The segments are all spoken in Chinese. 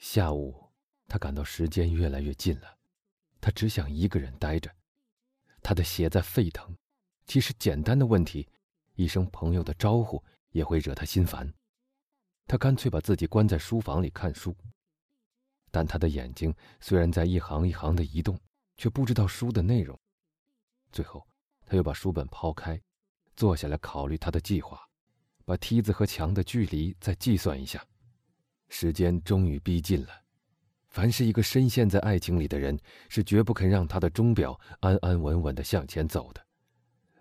下午，他感到时间越来越近了，他只想一个人待着。他的血在沸腾，即使简单的问题，一声朋友的招呼也会惹他心烦。他干脆把自己关在书房里看书。但他的眼睛虽然在一行一行的移动，却不知道书的内容。最后，他又把书本抛开，坐下来考虑他的计划，把梯子和墙的距离再计算一下。时间终于逼近了。凡是一个深陷在爱情里的人，是绝不肯让他的钟表安安稳稳地向前走的。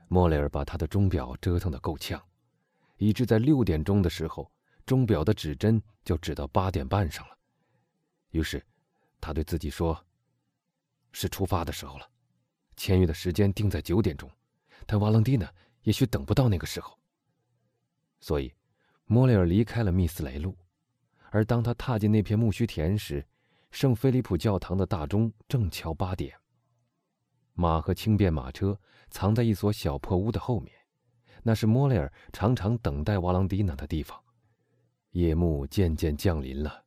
莫雷尔把他的钟表折腾得够呛，以致在六点钟的时候，钟表的指针就指到八点半上了。于是，他对自己说：“是出发的时候了。签约的时间定在九点钟，但瓦朗蒂娜也许等不到那个时候。”所以，莫雷尔离开了密斯雷路。而当他踏进那片苜蓿田时，圣菲利普教堂的大钟正敲八点。马和轻便马车藏在一所小破屋的后面，那是莫雷尔常常等待瓦朗蒂娜的地方。夜幕渐渐降临了，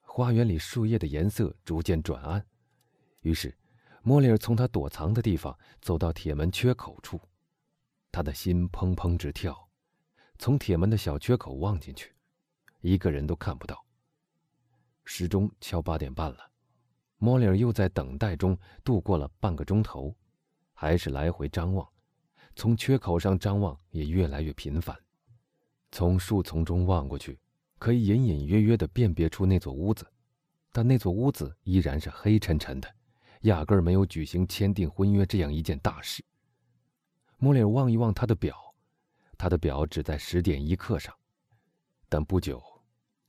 花园里树叶的颜色逐渐转暗。于是，莫雷尔从他躲藏的地方走到铁门缺口处，他的心砰砰直跳。从铁门的小缺口望进去。一个人都看不到。时钟敲八点半了，莫里尔又在等待中度过了半个钟头，还是来回张望，从缺口上张望也越来越频繁。从树丛中望过去，可以隐隐约约地辨别出那座屋子，但那座屋子依然是黑沉沉的，压根儿没有举行签订婚约这样一件大事。莫里尔望一望他的表，他的表只在十点一刻上，但不久。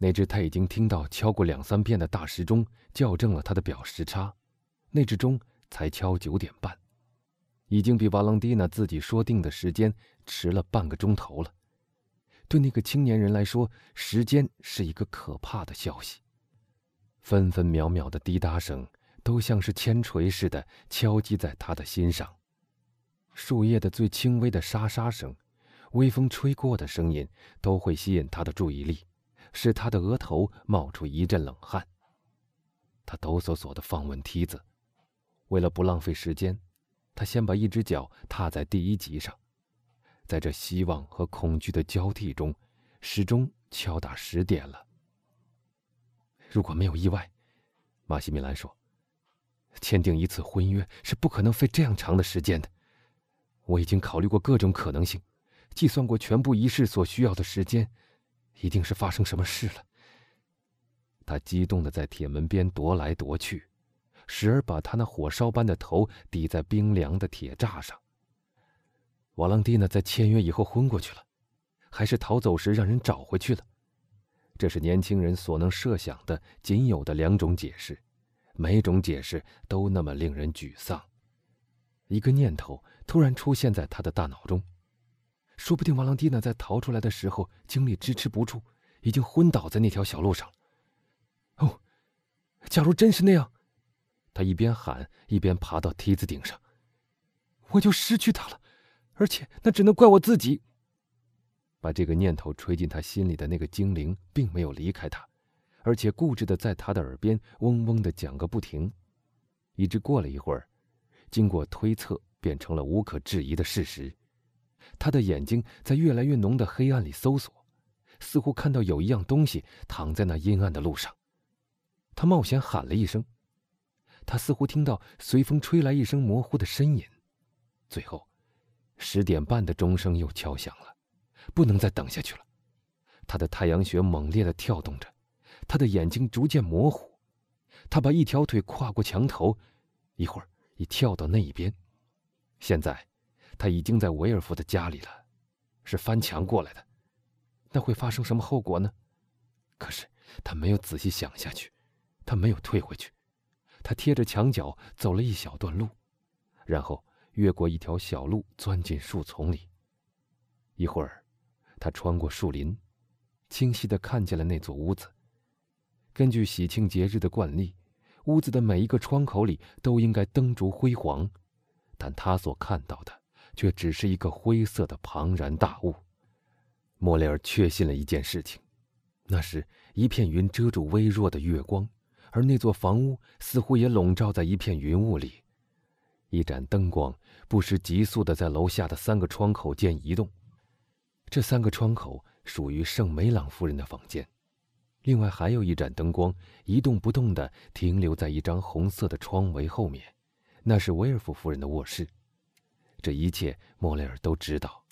那只他已经听到敲过两三遍的大时钟校正了他的表时差，那只钟才敲九点半，已经比瓦朗蒂娜自己说定的时间迟了半个钟头了。对那个青年人来说，时间是一个可怕的消息。分分秒秒的滴答声都像是铅锤似的敲击在他的心上，树叶的最轻微的沙沙声，微风吹过的声音，都会吸引他的注意力。使他的额头冒出一阵冷汗。他抖索索地放稳梯子，为了不浪费时间，他先把一只脚踏在第一级上。在这希望和恐惧的交替中，时钟敲打十点了。如果没有意外，马西米兰说：“签订一次婚约是不可能费这样长的时间的。我已经考虑过各种可能性，计算过全部仪式所需要的时间。”一定是发生什么事了。他激动的在铁门边踱来踱去，时而把他那火烧般的头抵在冰凉的铁栅上。瓦朗蒂娜在签约以后昏过去了，还是逃走时让人找回去了？这是年轻人所能设想的仅有的两种解释，每种解释都那么令人沮丧。一个念头突然出现在他的大脑中。说不定瓦朗蒂娜在逃出来的时候精力支持不住，已经昏倒在那条小路上了。哦，假如真是那样，他一边喊一边爬到梯子顶上，我就失去他了，而且那只能怪我自己。把这个念头吹进他心里的那个精灵并没有离开他，而且固执的在他的耳边嗡嗡的讲个不停，一直过了一会儿，经过推测变成了无可置疑的事实。他的眼睛在越来越浓的黑暗里搜索，似乎看到有一样东西躺在那阴暗的路上。他冒险喊了一声，他似乎听到随风吹来一声模糊的呻吟。最后，十点半的钟声又敲响了，不能再等下去了。他的太阳穴猛烈地跳动着，他的眼睛逐渐模糊。他把一条腿跨过墙头，一会儿已跳到那一边。现在。他已经在维尔夫的家里了，是翻墙过来的，那会发生什么后果呢？可是他没有仔细想下去，他没有退回去，他贴着墙角走了一小段路，然后越过一条小路，钻进树丛里。一会儿，他穿过树林，清晰地看见了那座屋子。根据喜庆节日的惯例，屋子的每一个窗口里都应该灯烛辉煌，但他所看到的。却只是一个灰色的庞然大物。莫雷尔确信了一件事情，那是一片云遮住微弱的月光，而那座房屋似乎也笼罩在一片云雾里。一盏灯光不时急速的在楼下的三个窗口间移动，这三个窗口属于圣梅朗夫人的房间。另外还有一盏灯光一动不动的停留在一张红色的窗帷后面，那是威尔夫夫人的卧室。这一切莫雷尔都知道。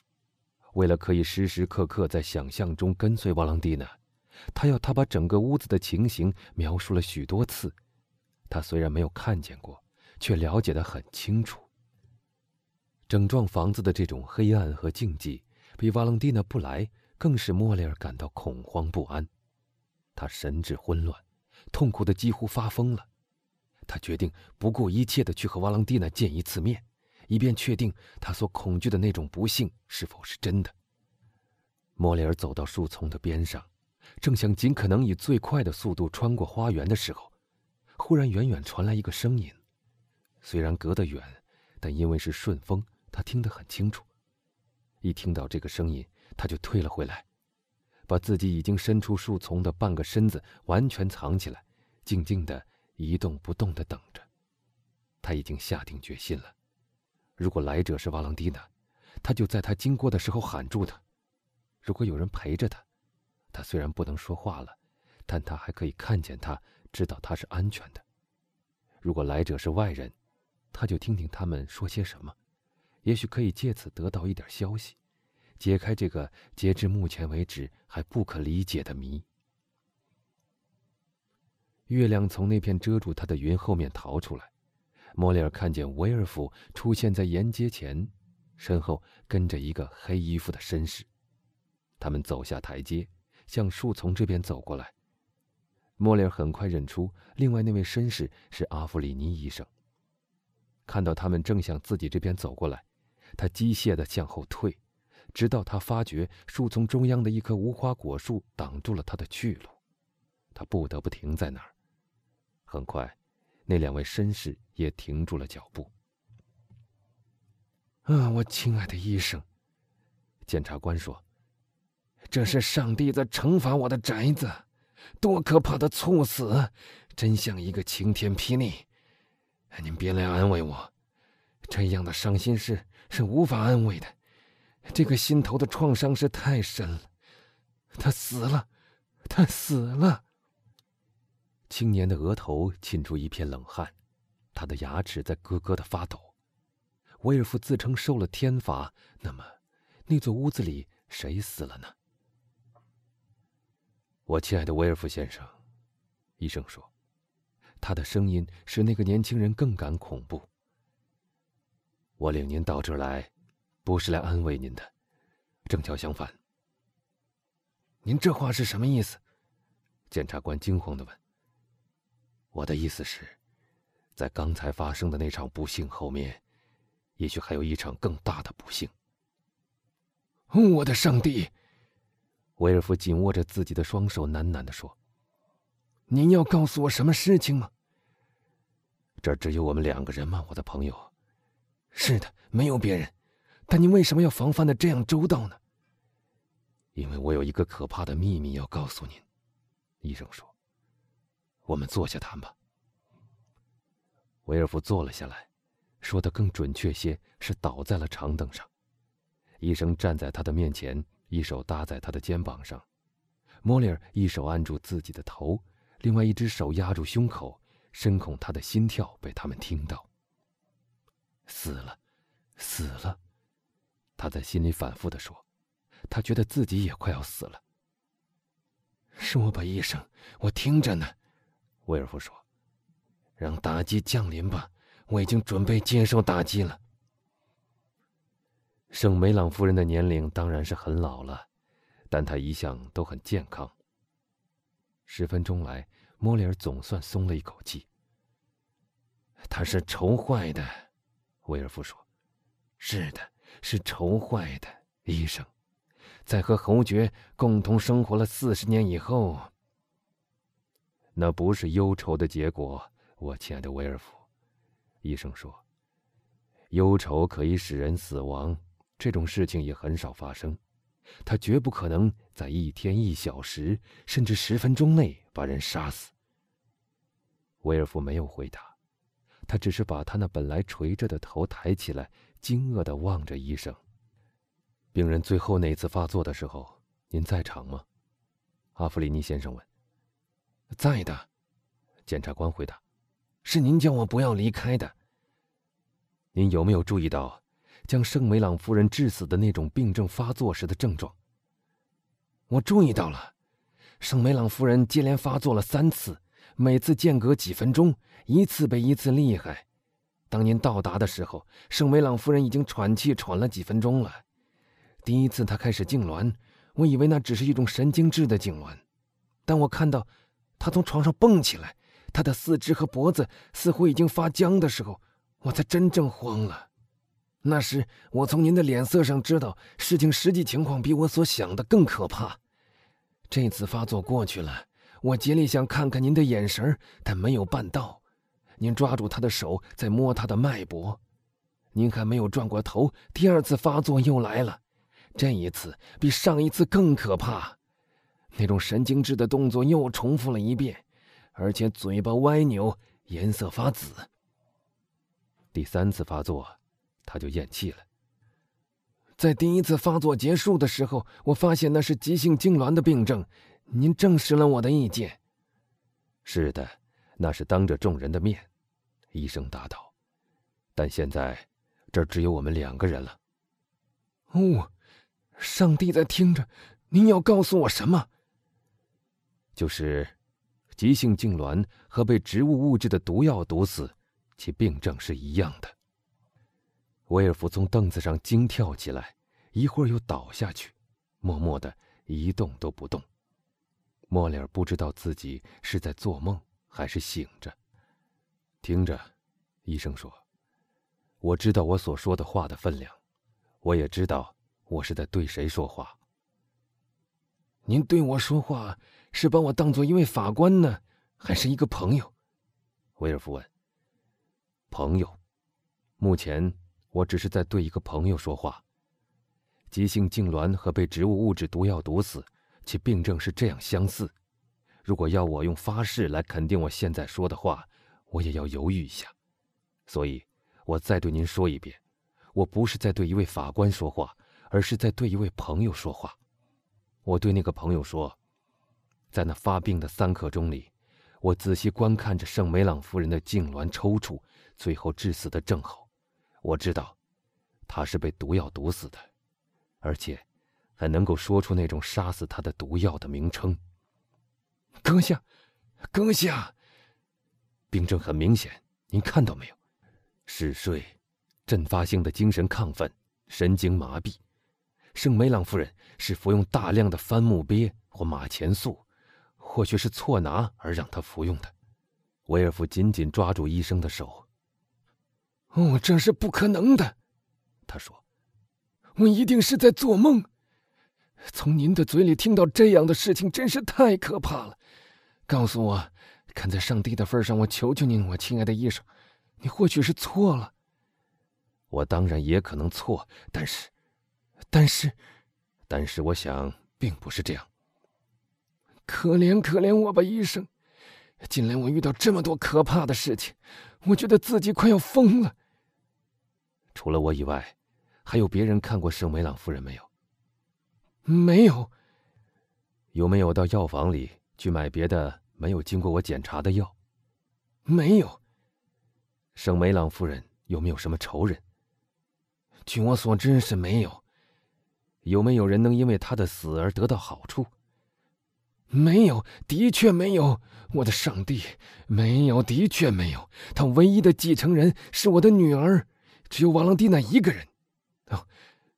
为了可以时时刻刻在想象中跟随瓦朗蒂娜，他要他把整个屋子的情形描述了许多次。他虽然没有看见过，却了解得很清楚。整幢房子的这种黑暗和静寂，比瓦朗蒂娜不来更使莫雷尔感到恐慌不安。他神志混乱，痛苦的几乎发疯了。他决定不顾一切的去和瓦朗蒂娜见一次面。以便确定他所恐惧的那种不幸是否是真的。莫里尔走到树丛的边上，正想尽可能以最快的速度穿过花园的时候，忽然远远传来一个声音。虽然隔得远，但因为是顺风，他听得很清楚。一听到这个声音，他就退了回来，把自己已经伸出树丛的半个身子完全藏起来，静静的一动不动的等着。他已经下定决心了。如果来者是瓦朗蒂娜，他就在他经过的时候喊住他；如果有人陪着他，他虽然不能说话了，但他还可以看见他，知道他是安全的。如果来者是外人，他就听听他们说些什么，也许可以借此得到一点消息，解开这个截至目前为止还不可理解的谜。月亮从那片遮住他的云后面逃出来。莫里尔看见威尔夫出现在沿街前，身后跟着一个黑衣服的绅士。他们走下台阶，向树丛这边走过来。莫里尔很快认出，另外那位绅士是阿弗里尼医生。看到他们正向自己这边走过来，他机械地向后退，直到他发觉树丛中央的一棵无花果树挡住了他的去路，他不得不停在那儿。很快。那两位绅士也停住了脚步。啊，我亲爱的医生，检察官说：“这是上帝在惩罚我的宅子，多可怕的猝死，真像一个晴天霹雳！您别来安慰我，这样的伤心事是无法安慰的。这个心头的创伤是太深了。他死了，他死了。”青年的额头沁出一片冷汗，他的牙齿在咯咯的发抖。威尔夫自称受了天罚，那么，那座屋子里谁死了呢？我亲爱的威尔夫先生，医生说，他的声音使那个年轻人更感恐怖。我领您到这儿来，不是来安慰您的，正巧相反。您这话是什么意思？检察官惊慌的问。我的意思是，在刚才发生的那场不幸后面，也许还有一场更大的不幸。我的上帝！威尔夫紧握着自己的双手，喃喃地说：“您要告诉我什么事情吗？这只有我们两个人吗，我的朋友？是的，没有别人。但您为什么要防范的这样周到呢？因为我有一个可怕的秘密要告诉您。”医生说。我们坐下谈吧。威尔夫坐了下来，说的更准确些是倒在了长凳上。医生站在他的面前，一手搭在他的肩膀上。莫里尔一手按住自己的头，另外一只手压住胸口，深恐他的心跳被他们听到。死了，死了，他在心里反复的说，他觉得自己也快要死了。是我吧，医生，我听着呢。威尔夫说：“让打击降临吧，我已经准备接受打击了。”圣梅朗夫人的年龄当然是很老了，但她一向都很健康。十分钟来，莫里尔总算松了一口气。他是愁坏的，威尔夫说：“是的，是愁坏的。”医生，在和侯爵共同生活了四十年以后。那不是忧愁的结果，我亲爱的威尔夫。医生说，忧愁可以使人死亡，这种事情也很少发生。他绝不可能在一天一小时甚至十分钟内把人杀死。威尔夫没有回答，他只是把他那本来垂着的头抬起来，惊愕的望着医生。病人最后那次发作的时候，您在场吗？阿弗里尼先生问。在的，检察官回答。是您叫我不要离开的。您有没有注意到，将圣梅朗夫人致死的那种病症发作时的症状？我注意到了，圣梅朗夫人接连发作了三次，每次间隔几分钟，一次比一次厉害。当您到达的时候，圣梅朗夫人已经喘气喘了几分钟了。第一次她开始痉挛，我以为那只是一种神经质的痉挛，但我看到他从床上蹦起来。他的四肢和脖子似乎已经发僵的时候，我才真正慌了。那时，我从您的脸色上知道事情实际情况比我所想的更可怕。这次发作过去了，我竭力想看看您的眼神，但没有办到。您抓住他的手，在摸他的脉搏。您还没有转过头，第二次发作又来了。这一次比上一次更可怕，那种神经质的动作又重复了一遍。而且嘴巴歪扭，颜色发紫。第三次发作，他就咽气了。在第一次发作结束的时候，我发现那是急性痉挛的病症。您证实了我的意见。是的，那是当着众人的面，医生答道。但现在，这只有我们两个人了。哦，上帝在听着。您要告诉我什么？就是。急性痉挛和被植物物质的毒药毒死，其病症是一样的。威尔夫从凳子上惊跳起来，一会儿又倒下去，默默的一动都不动。莫里尔不知道自己是在做梦还是醒着。听着，医生说：“我知道我所说的话的分量，我也知道我是在对谁说话。您对我说话。”是把我当做一位法官呢，还是一个朋友？威尔夫问。朋友，目前我只是在对一个朋友说话。急性痉挛和被植物物质毒药毒死，其病症是这样相似。如果要我用发誓来肯定我现在说的话，我也要犹豫一下。所以，我再对您说一遍，我不是在对一位法官说话，而是在对一位朋友说话。我对那个朋友说。在那发病的三刻钟里，我仔细观看着圣梅朗夫人的痉挛抽搐，最后致死的症候。我知道，她是被毒药毒死的，而且还能够说出那种杀死她的毒药的名称。阁下，阁下，病症很明显，您看到没有？嗜睡、阵发性的精神亢奋、神经麻痹。圣梅朗夫人是服用大量的番木鳖或马钱素。或许是错拿而让他服用的，威尔夫紧紧抓住医生的手。哦，这是不可能的，他说：“我一定是在做梦。从您的嘴里听到这样的事情真是太可怕了。告诉我，看在上帝的份上，我求求您，我亲爱的医生，你或许是错了。我当然也可能错，但是，但是，但是，我想并不是这样。”可怜可怜我吧，医生！近来我遇到这么多可怕的事情，我觉得自己快要疯了。除了我以外，还有别人看过圣梅朗夫人没有？没有。有没有到药房里去买别的没有经过我检查的药？没有。圣梅朗夫人有没有什么仇人？据我所知是没有。有没有人能因为他的死而得到好处？没有，的确没有，我的上帝，没有，的确没有。他唯一的继承人是我的女儿，只有瓦朗蒂娜一个人。哦，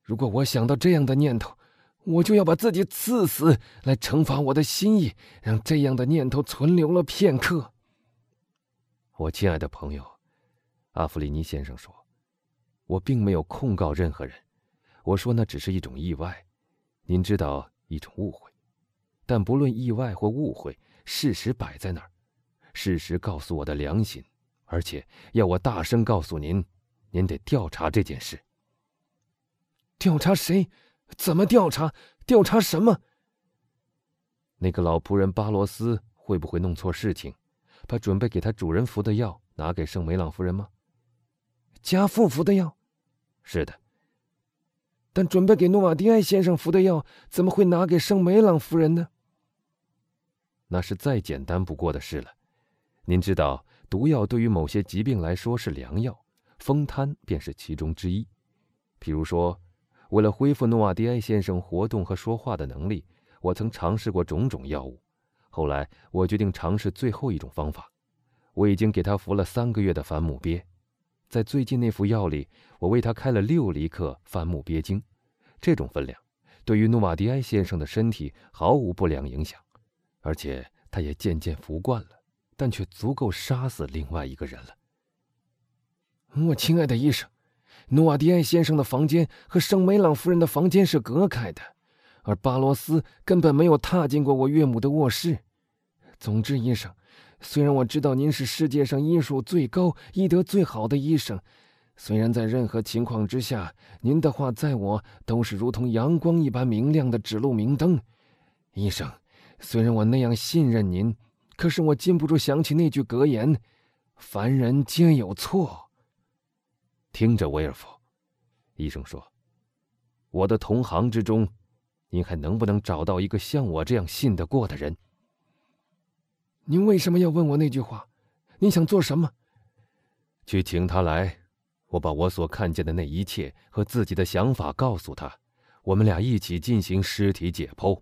如果我想到这样的念头，我就要把自己刺死，来惩罚我的心意，让这样的念头存留了片刻。我亲爱的朋友，阿弗里尼先生说：“我并没有控告任何人，我说那只是一种意外，您知道，一种误会。”但不论意外或误会，事实摆在那儿，事实告诉我的良心，而且要我大声告诉您，您得调查这件事。调查谁？怎么调查？调查什么？那个老仆人巴罗斯会不会弄错事情，把准备给他主人服的药拿给圣梅朗夫人吗？家父服的药，是的。但准备给诺瓦迪埃先生服的药怎么会拿给圣梅朗夫人呢？那是再简单不过的事了。您知道，毒药对于某些疾病来说是良药，风瘫便是其中之一。譬如说，为了恢复诺瓦迪埃先生活动和说话的能力，我曾尝试过种种药物。后来，我决定尝试最后一种方法。我已经给他服了三个月的反母鳖，在最近那副药里，我为他开了六厘克番木鳖精。这种分量，对于诺瓦迪埃先生的身体毫无不良影响。而且他也渐渐服惯了，但却足够杀死另外一个人了。我亲爱的医生，诺瓦迪埃先生的房间和圣梅朗夫人的房间是隔开的，而巴罗斯根本没有踏进过我岳母的卧室。总之，医生，虽然我知道您是世界上医术最高、医德最好的医生，虽然在任何情况之下，您的话在我都是如同阳光一般明亮的指路明灯，医生。虽然我那样信任您，可是我禁不住想起那句格言：“凡人皆有错。”听着，威尔夫，医生说：“我的同行之中，您还能不能找到一个像我这样信得过的人？”您为什么要问我那句话？您想做什么？去请他来，我把我所看见的那一切和自己的想法告诉他，我们俩一起进行尸体解剖。